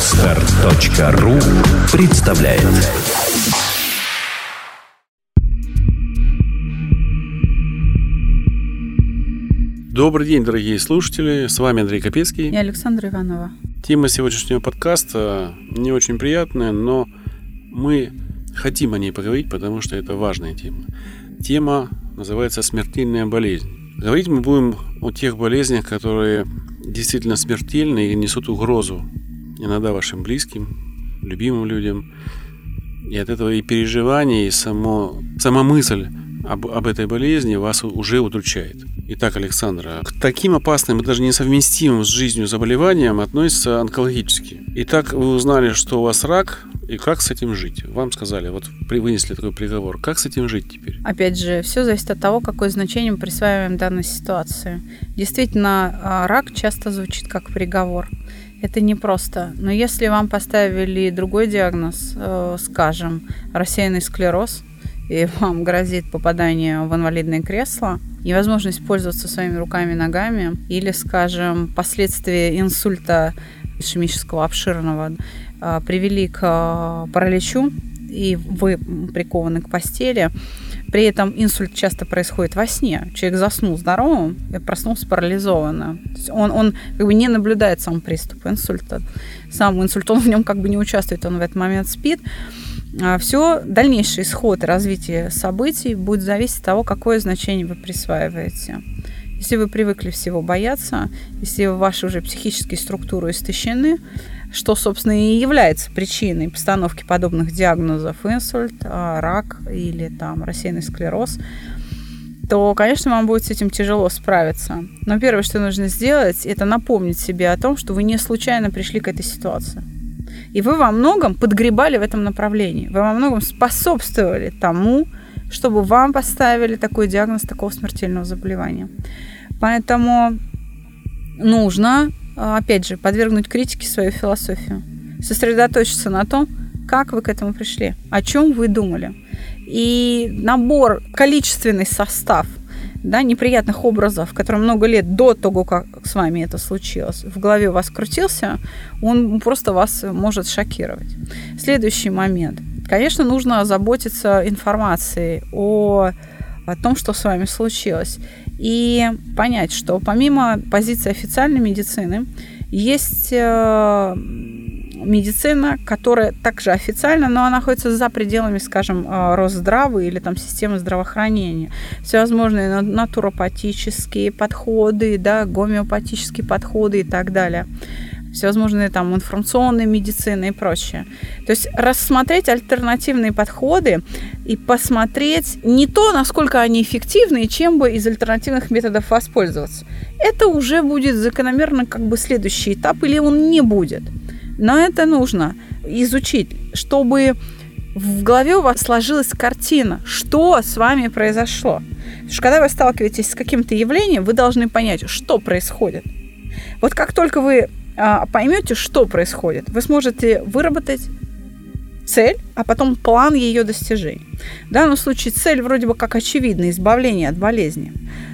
Отстар.ру представляет Добрый день, дорогие слушатели. С вами Андрей Капецкий. И Александра Иванова. Тема сегодняшнего подкаста не очень приятная, но мы хотим о ней поговорить, потому что это важная тема. Тема называется «Смертельная болезнь». Говорить мы будем о тех болезнях, которые действительно смертельны и несут угрозу иногда вашим близким, любимым людям. И от этого и переживание, и само, сама мысль об, об этой болезни вас уже удручает. Итак, Александра, к таким опасным и даже несовместимым с жизнью заболеваниям относятся онкологические. Итак, вы узнали, что у вас рак, и как с этим жить? Вам сказали, вот вынесли такой приговор. Как с этим жить теперь? Опять же, все зависит от того, какое значение мы присваиваем данной ситуации. Действительно, а, рак часто звучит как приговор. Это непросто. Но если вам поставили другой диагноз, э, скажем, рассеянный склероз, и вам грозит попадание в инвалидное кресло, невозможность пользоваться своими руками и ногами, или, скажем, последствия инсульта ишемического обширного э, привели к э, параличу, и вы прикованы к постели, при этом инсульт часто происходит во сне. Человек заснул здоровым и проснулся парализованным. Он, он как бы не наблюдает сам приступ инсульта. Сам инсульт, он в нем как бы не участвует, он в этот момент спит. А все, дальнейший исход и развитие событий будет зависеть от того, какое значение вы присваиваете. Если вы привыкли всего бояться, если ваши уже психические структуры истощены, что, собственно, и является причиной постановки подобных диагнозов инсульт, а, рак или там рассеянный склероз, то, конечно, вам будет с этим тяжело справиться. Но первое, что нужно сделать, это напомнить себе о том, что вы не случайно пришли к этой ситуации. И вы во многом подгребали в этом направлении. Вы во многом способствовали тому, чтобы вам поставили такой диагноз такого смертельного заболевания. Поэтому нужно а, опять же, подвергнуть критике свою философию. Сосредоточиться на том, как вы к этому пришли, о чем вы думали. И набор, количественный состав да, неприятных образов, которые много лет до того, как с вами это случилось, в голове у вас крутился, он просто вас может шокировать. Следующий момент. Конечно, нужно заботиться информацией о о том, что с вами случилось. И понять, что помимо позиции официальной медицины, есть э, медицина, которая также официально, но она находится за пределами, скажем, э, Росздравы или там системы здравоохранения. Всевозможные натуропатические подходы, да, гомеопатические подходы и так далее всевозможные там информационные медицины и прочее. То есть рассмотреть альтернативные подходы и посмотреть не то, насколько они эффективны и чем бы из альтернативных методов воспользоваться. Это уже будет закономерно как бы следующий этап или он не будет. Но это нужно изучить, чтобы в голове у вас сложилась картина, что с вами произошло. Потому что когда вы сталкиваетесь с каким-то явлением, вы должны понять, что происходит. Вот как только вы поймете, что происходит, вы сможете выработать цель, а потом план ее достижения. В данном случае цель вроде бы как очевидна, избавление от болезни.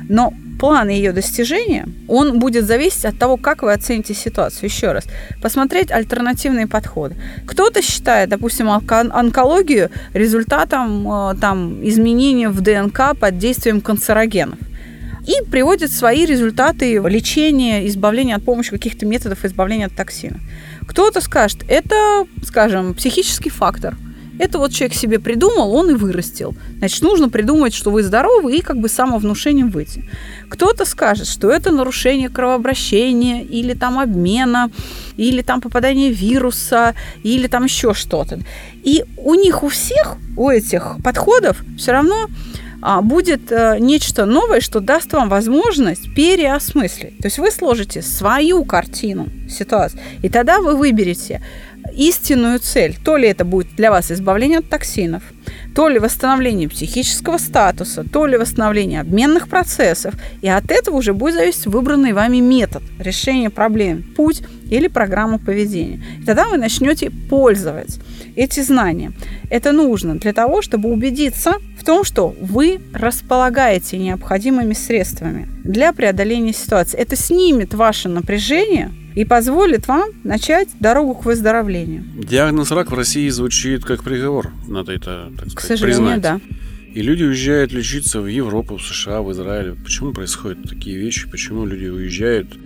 Но план ее достижения, он будет зависеть от того, как вы оцените ситуацию. Еще раз, посмотреть альтернативные подходы. Кто-то считает, допустим, онкологию результатом э, там, изменения в ДНК под действием канцерогенов и приводит свои результаты лечения, избавления от помощи каких-то методов избавления от токсина. Кто-то скажет, это, скажем, психический фактор. Это вот человек себе придумал, он и вырастил. Значит, нужно придумать, что вы здоровы, и как бы самовнушением выйти. Кто-то скажет, что это нарушение кровообращения, или там обмена, или там попадание вируса, или там еще что-то. И у них у всех, у этих подходов все равно будет э, нечто новое, что даст вам возможность переосмыслить. То есть вы сложите свою картину ситуации, и тогда вы выберете истинную цель. То ли это будет для вас избавление от токсинов, то ли восстановление психического статуса, то ли восстановление обменных процессов. И от этого уже будет зависеть выбранный вами метод решения проблем, путь или программа поведения. И тогда вы начнете пользоваться эти знания. Это нужно для того, чтобы убедиться том, что вы располагаете необходимыми средствами для преодоления ситуации. Это снимет ваше напряжение и позволит вам начать дорогу к выздоровлению. Диагноз рак в России звучит как приговор, надо это, так сказать, К сожалению, признать. да. И люди уезжают лечиться в Европу, в США, в Израиль. Почему происходят такие вещи? Почему люди уезжают,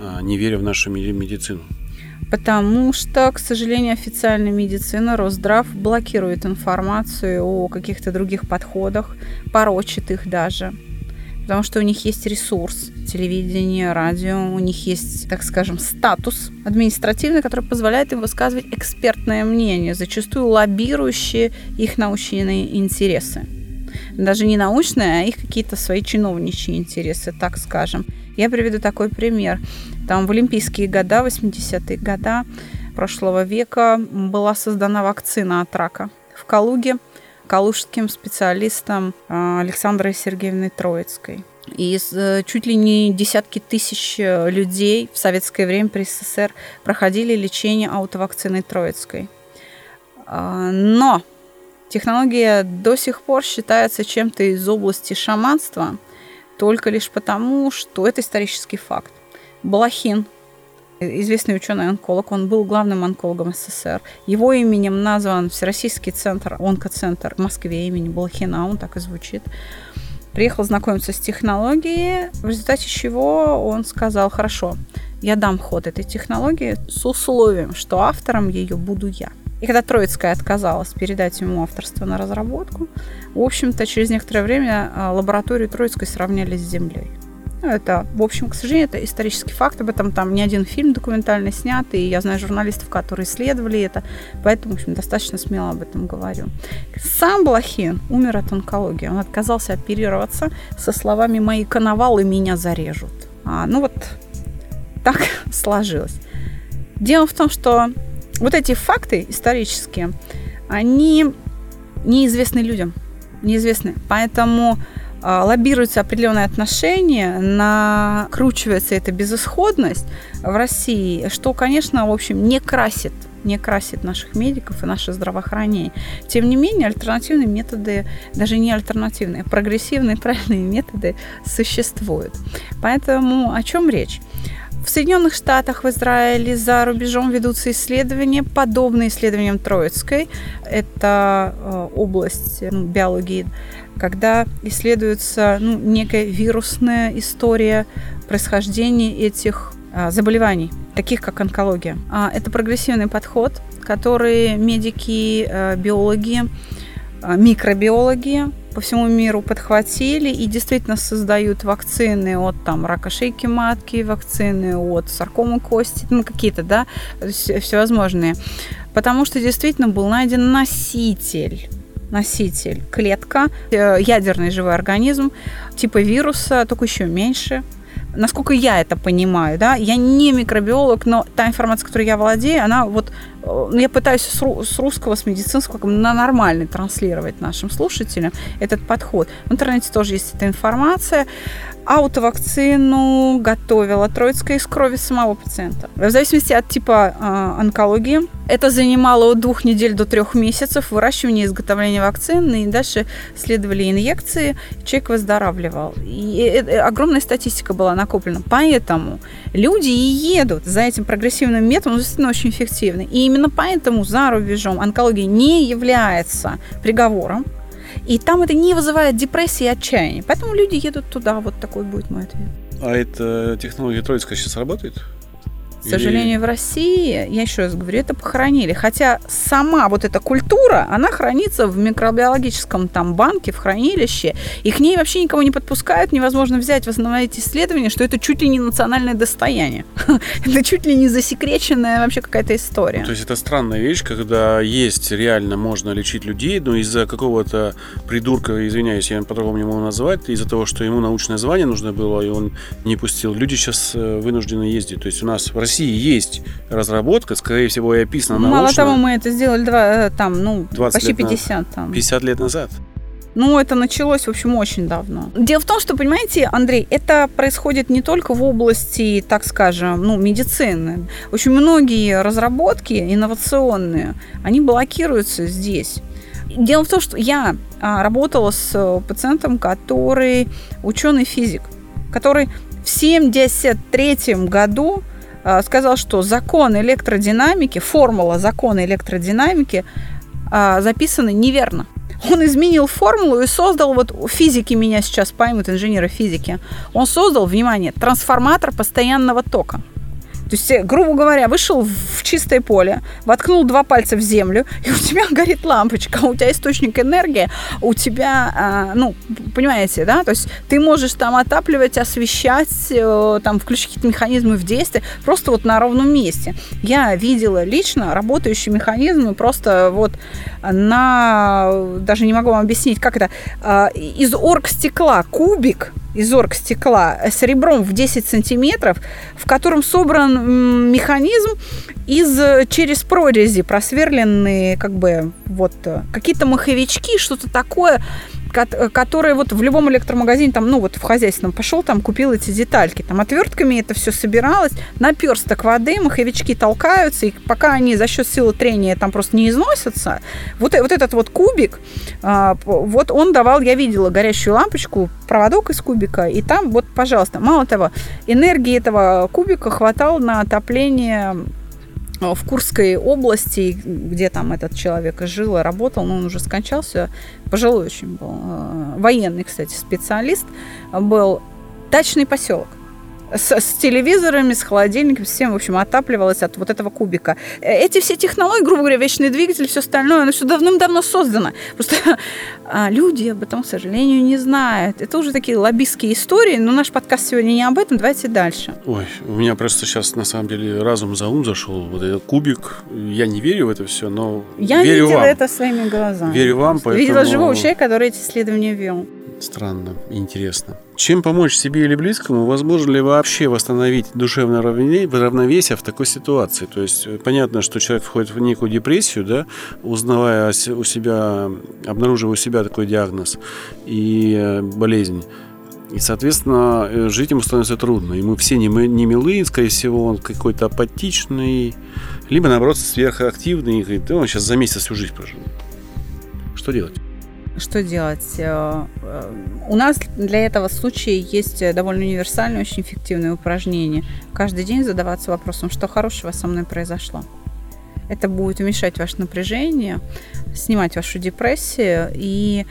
а, не веря в нашу меди- медицину? Потому что, к сожалению, официальная медицина, Росздрав блокирует информацию о каких-то других подходах, порочит их даже. Потому что у них есть ресурс, телевидение, радио, у них есть, так скажем, статус административный, который позволяет им высказывать экспертное мнение, зачастую лоббирующие их научные интересы. Даже не научные, а их какие-то свои чиновничьи интересы, так скажем. Я приведу такой пример. Там в Олимпийские года, 80-е года прошлого века была создана вакцина от рака в Калуге калужским специалистом а, Александрой Сергеевной Троицкой. И э, чуть ли не десятки тысяч э, людей в советское время при СССР проходили лечение аутовакциной Троицкой. А, Но технология до сих пор считается чем-то из области шаманства, только лишь потому, что это исторический факт. Балахин, известный ученый-онколог, он был главным онкологом СССР. Его именем назван Всероссийский центр, онкоцентр в Москве имени Балахина, он так и звучит. Приехал знакомиться с технологией, в результате чего он сказал, хорошо, я дам ход этой технологии с условием, что автором ее буду я. И когда Троицкая отказалась передать ему авторство на разработку, в общем-то, через некоторое время а, лабораторию Троицкой сравняли с Землей. Ну, Это, в общем, к сожалению, это исторический факт. Об этом там не один фильм документальный снят, и я знаю журналистов, которые исследовали это, поэтому, в общем, достаточно смело об этом говорю. Сам Блохин умер от онкологии. Он отказался оперироваться со словами «мои коновалы меня зарежут». А, ну вот так сложилось. Дело в том, что вот эти факты исторические, они неизвестны людям, неизвестны. Поэтому а, лоббируются определенные отношения, накручивается эта безысходность в России, что, конечно, в общем, не красит не красит наших медиков и наше здравоохранение. Тем не менее, альтернативные методы, даже не альтернативные, прогрессивные правильные методы существуют. Поэтому о чем речь? В Соединенных Штатах, в Израиле, за рубежом ведутся исследования, подобные исследованиям Троицкой. Это э, область ну, биологии, когда исследуется ну, некая вирусная история происхождения этих э, заболеваний, таких как онкология. А, Это прогрессивный подход, который медики, э, биологи, микробиологи по всему миру подхватили и действительно создают вакцины от там рака шейки матки, вакцины от саркомы кости, ну какие-то, да, вс- всевозможные. Потому что действительно был найден носитель носитель, клетка, э, ядерный живой организм, типа вируса, только еще меньше. Насколько я это понимаю, да, я не микробиолог, но та информация, которой я владею, она вот, я пытаюсь с, ру- с русского, с медицинского на нормальный транслировать нашим слушателям этот подход. В интернете тоже есть эта информация. Аутовакцину готовила Троицкая из крови самого пациента. В зависимости от типа э, онкологии, это занимало от двух недель до трех месяцев выращивания и изготовления вакцины, и дальше следовали инъекции, человек выздоравливал. И э- э- огромная статистика была накоплена. Поэтому люди и едут за этим прогрессивным методом, он действительно очень эффективный. И именно поэтому за рубежом онкология не является приговором, и там это не вызывает депрессии и отчаяния. Поэтому люди едут туда. Вот такой будет мой ответ. А эта технология Троицкая сейчас работает? К сожалению, в России, я еще раз говорю, это похоронили. Хотя сама вот эта культура, она хранится в микробиологическом там банке, в хранилище, и к ней вообще никого не подпускают, невозможно взять, восстановить исследование, что это чуть ли не национальное достояние. Это чуть ли не засекреченная вообще какая-то история. Ну, То есть это странная вещь, когда есть реально можно лечить людей, но из-за какого-то придурка, извиняюсь, я по-другому не могу назвать, из-за того, что ему научное звание нужно было, и он не пустил, люди сейчас э, вынуждены ездить. То есть у нас в России есть разработка, скорее всего, и описана Мало научно того, мы это сделали два, э, там, ну, 20 почти лет назад. 50 там. 50 лет назад. Ну, это началось, в общем, очень давно. Дело в том, что, понимаете, Андрей, это происходит не только в области, так скажем, ну, медицины. Очень многие разработки инновационные, они блокируются здесь. Дело в том, что я а, работала с э, пациентом, который ученый-физик, который в 73 году сказал, что закон электродинамики, формула закона электродинамики а, записаны неверно. Он изменил формулу и создал, вот физики меня сейчас поймут, инженеры физики, он создал, внимание, трансформатор постоянного тока. То есть, э, грубо говоря, вышел в чистое поле, воткнул два пальца в землю, и у тебя горит лампочка, у тебя источник энергии, у тебя, а, ну, понимаете, да, то есть ты можешь там отапливать, освещать, э, там, включить какие-то механизмы в действие, просто вот на ровном месте. Я видела лично работающие механизмы просто вот на, даже не могу вам объяснить, как это, а, из оргстекла кубик, из оргстекла с ребром в 10 сантиметров, в котором собран механизм из через прорези просверленные как бы вот какие-то маховички, что-то такое, которые вот в любом электромагазине, там, ну вот в хозяйственном пошел, там купил эти детальки, там отвертками это все собиралось, наперсток воды, маховички толкаются, и пока они за счет силы трения там просто не износятся, вот, вот этот вот кубик, а, вот он давал, я видела горящую лампочку, проводок из кубика, и там вот, пожалуйста, мало того, энергии этого кубика хватало на отопление Э, в Курской области, где там этот человек жил и работал, но он уже скончался, пожилой очень был, э, военный, кстати, специалист, был дачный поселок с, с телевизорами, с холодильником, всем, в общем, отапливалось от вот этого кубика. Э, эти все технологии, грубо говоря, вечный двигатель, все остальное, оно все давным-давно создано. Просто а, люди об этом, к сожалению, не знают. Это уже такие лоббистские истории, но наш подкаст сегодня не об этом, давайте дальше. Ой, у меня просто сейчас, на самом деле, разум за ум зашел. Вот этот кубик, я не верю в это все, но я верю видела вам. это своими глазами. Верю вам, поэтому... Видела живого человека, который эти исследования вел. Странно, интересно. Чем помочь себе или близкому? Возможно ли вообще восстановить душевное равновесие в такой ситуации? То есть э, понятно, что человек входит в некую депрессию, да, узнавая у себя, обнаруживая у себя такой диагноз и э, болезнь. И, соответственно, э, жить ему становится трудно. Ему все не, не милы, скорее всего, он какой-то апатичный, либо, наоборот, сверхактивный и говорит, он сейчас за месяц всю жизнь прожил. Что делать? Что делать? Э, э, у нас для этого случая есть довольно универсальное, очень эффективное упражнение. Каждый день задаваться вопросом, что хорошего со мной произошло. Это будет уменьшать ваше напряжение, снимать вашу депрессию и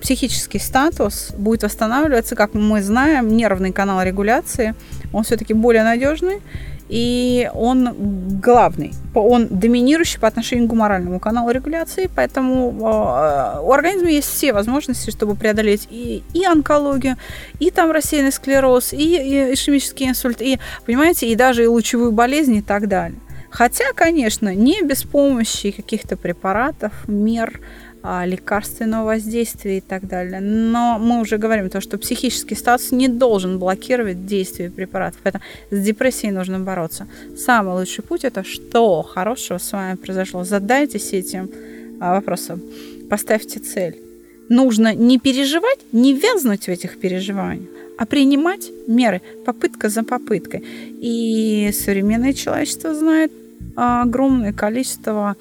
психический статус будет восстанавливаться, как мы знаем, нервный канал регуляции, он все-таки более надежный, и он главный, он доминирующий по отношению к гуморальному каналу регуляции, поэтому э, у организма есть все возможности, чтобы преодолеть и, и онкологию, и там рассеянный склероз, и, и ишемический инсульт, и, понимаете, и даже и лучевую болезнь и так далее. Хотя, конечно, не без помощи каких-то препаратов, мер, а, лекарственного воздействия и так далее. Но мы уже говорим то, что психический статус не должен блокировать действие препаратов. Поэтому с депрессией нужно бороться. Самый лучший путь это что хорошего с вами произошло. Задайтесь этим а, вопросом. Поставьте цель. Нужно не переживать, не вязнуть в этих переживаниях, а принимать меры попытка за попыткой. И современное человечество знает огромное количество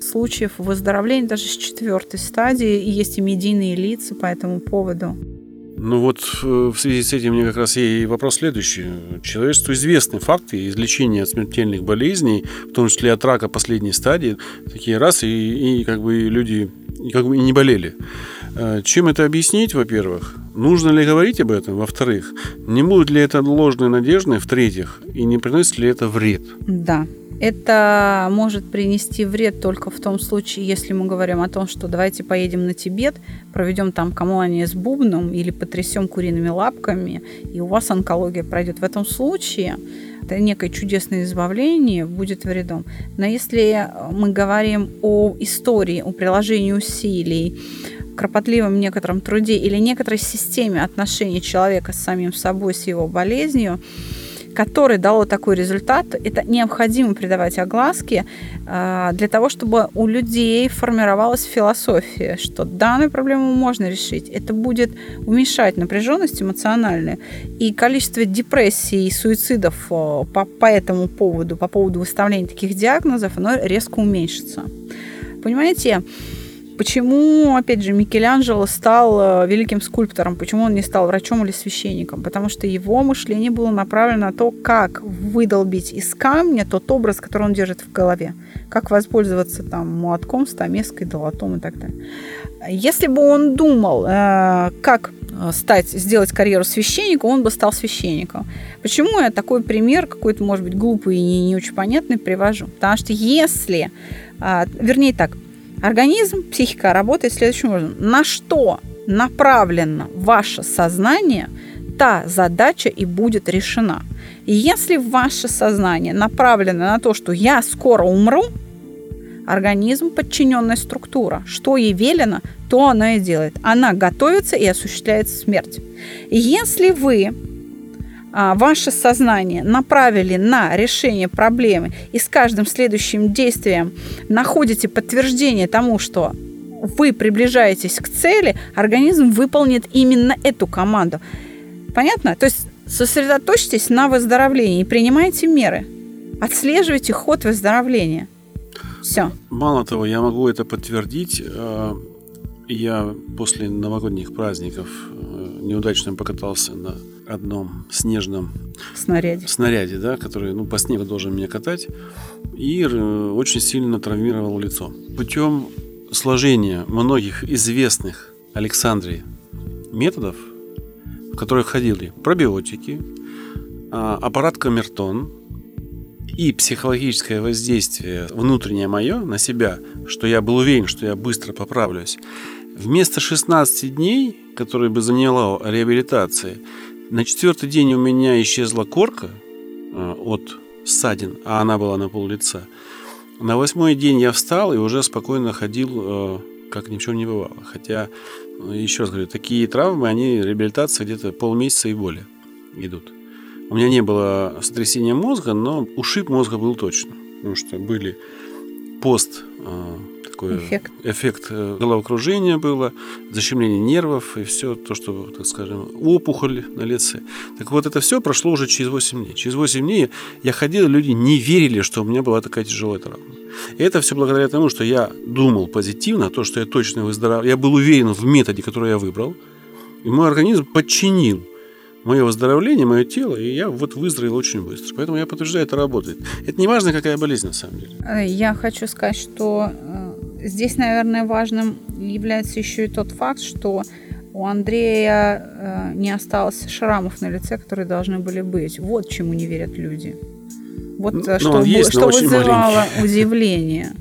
случаев выздоровления даже с четвертой стадии, и есть и медийные лица по этому поводу. Ну вот э, в связи с этим мне как раз и вопрос следующий. Человечеству известны факты излечения от смертельных болезней, в том числе от рака последней стадии, такие раз, и, и как бы люди и как бы не болели. Э, чем это объяснить, во-первых? Нужно ли говорить об этом, во-вторых? Не будут ли это ложные надежды, в-третьих? И не приносит ли это вред? Да, это может принести вред только в том случае, если мы говорим о том, что давайте поедем на Тибет, проведем там камуание с бубном или потрясем куриными лапками, и у вас онкология пройдет. В этом случае это некое чудесное избавление будет вредом. Но если мы говорим о истории, о приложении усилий, кропотливом некотором труде или некоторой системе отношений человека с самим собой, с его болезнью, которое дало такой результат, это необходимо придавать огласке а, для того, чтобы у людей формировалась философия, что данную проблему можно решить. Это будет уменьшать напряженность эмоциональную и количество депрессий и суицидов по, по этому поводу, по поводу выставления таких диагнозов, оно резко уменьшится. Понимаете, Почему, опять же, Микеланджело стал э, великим скульптором? Почему он не стал врачом или священником? Потому что его мышление было направлено на то, как выдолбить из камня тот образ, который он держит в голове. Как воспользоваться там молотком, стамеской, долотом и так далее. Если бы он думал, э, как стать, сделать карьеру священника, он бы стал священником. Почему я такой пример, какой-то, может быть, глупый и не, не очень понятный привожу? Потому что если, а, вернее так, организм, психика работает следующим образом. На что направлено ваше сознание, та задача и будет решена. И если ваше сознание направлено на то, что я скоро умру, организм подчиненная структура. Что ей велено, то она и делает. Она готовится и осуществляет смерть. Если вы ваше сознание направили на решение проблемы и с каждым следующим действием находите подтверждение тому, что вы приближаетесь к цели, организм выполнит именно эту команду. Понятно? То есть сосредоточьтесь на выздоровлении и принимайте меры. Отслеживайте ход выздоровления. Все. Мало того, я могу это подтвердить. А, я после новогодних праздников э, неудачно покатался на одном снежном снаряде, снаряде да, который ну, по снегу должен меня катать, и э, очень сильно травмировал лицо. Путем сложения многих известных Александрии методов, в которые входили пробиотики, а, аппарат Камертон и психологическое воздействие внутреннее мое на себя, что я был уверен, что я быстро поправлюсь, Вместо 16 дней, которые бы заняла реабилитация, на четвертый день у меня исчезла корка э, от ссадин, а она была на пол лица. На восьмой день я встал и уже спокойно ходил, э, как ничего не бывало. Хотя, э, еще раз говорю, такие травмы, они реабилитация где-то полмесяца и более идут. У меня не было сотрясения мозга, но ушиб мозга был точно. Потому что были пост такой эффект, эффект э, головокружения было, защемление нервов и все то, что, так скажем, опухоль на лице. Так вот, это все прошло уже через 8 дней. Через 8 дней я ходил, люди не верили, что у меня была такая тяжелая травма. И это все благодаря тому, что я думал позитивно, то, что я точно выздоровел. Я был уверен в методе, который я выбрал. И мой организм подчинил мое выздоровление, мое тело, и я вот выздоровел очень быстро. Поэтому я подтверждаю, это работает. Это не важно, какая болезнь на самом деле. Э, я хочу сказать, что э, Здесь, наверное, важным является еще и тот факт, что у Андрея э, не осталось шрамов на лице, которые должны были быть. Вот чему не верят люди. Вот ну, э, что, есть, что вызывало маленький. удивление.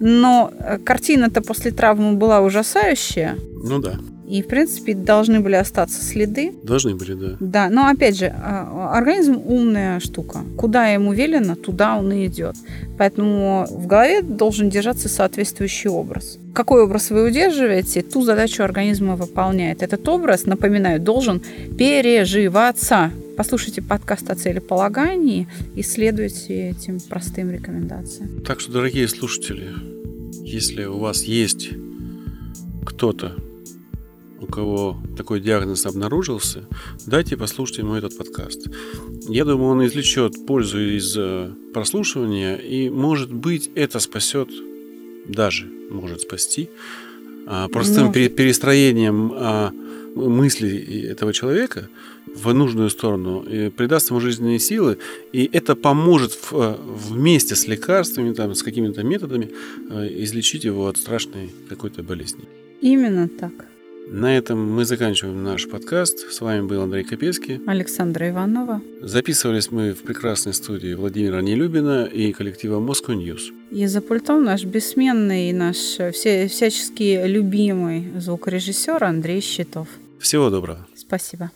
Но э, картина-то после травмы была ужасающая. Ну да. И, в принципе, должны были остаться следы. Должны были, да. Да, но опять же, а, организм умная штука. Куда ему велено, туда он и идет. Поэтому в голове должен держаться соответствующий образ. Какой образ вы удерживаете, ту задачу организма выполняет. Этот образ, напоминаю, должен переживаться. Послушайте подкаст о целеполагании и следуйте этим простым рекомендациям. Так что, дорогие слушатели, если у вас есть кто-то, у кого такой диагноз обнаружился, дайте послушать ему этот подкаст. Я думаю, он извлечет пользу из э, прослушивания, и, может быть, это спасет, даже может спасти, а, простым может. перестроением а, мыслей этого человека в нужную сторону, придаст ему жизненные силы, и это поможет в, вместе с лекарствами, там, с какими-то методами э, излечить его от страшной какой-то болезни. Именно так. На этом мы заканчиваем наш подкаст. С вами был Андрей Капецкий. Александра Иванова. Записывались мы в прекрасной студии Владимира Нелюбина и коллектива Moscow News. И за пультом наш бессменный, наш все, всячески любимый звукорежиссер Андрей Щитов. Всего доброго. Спасибо.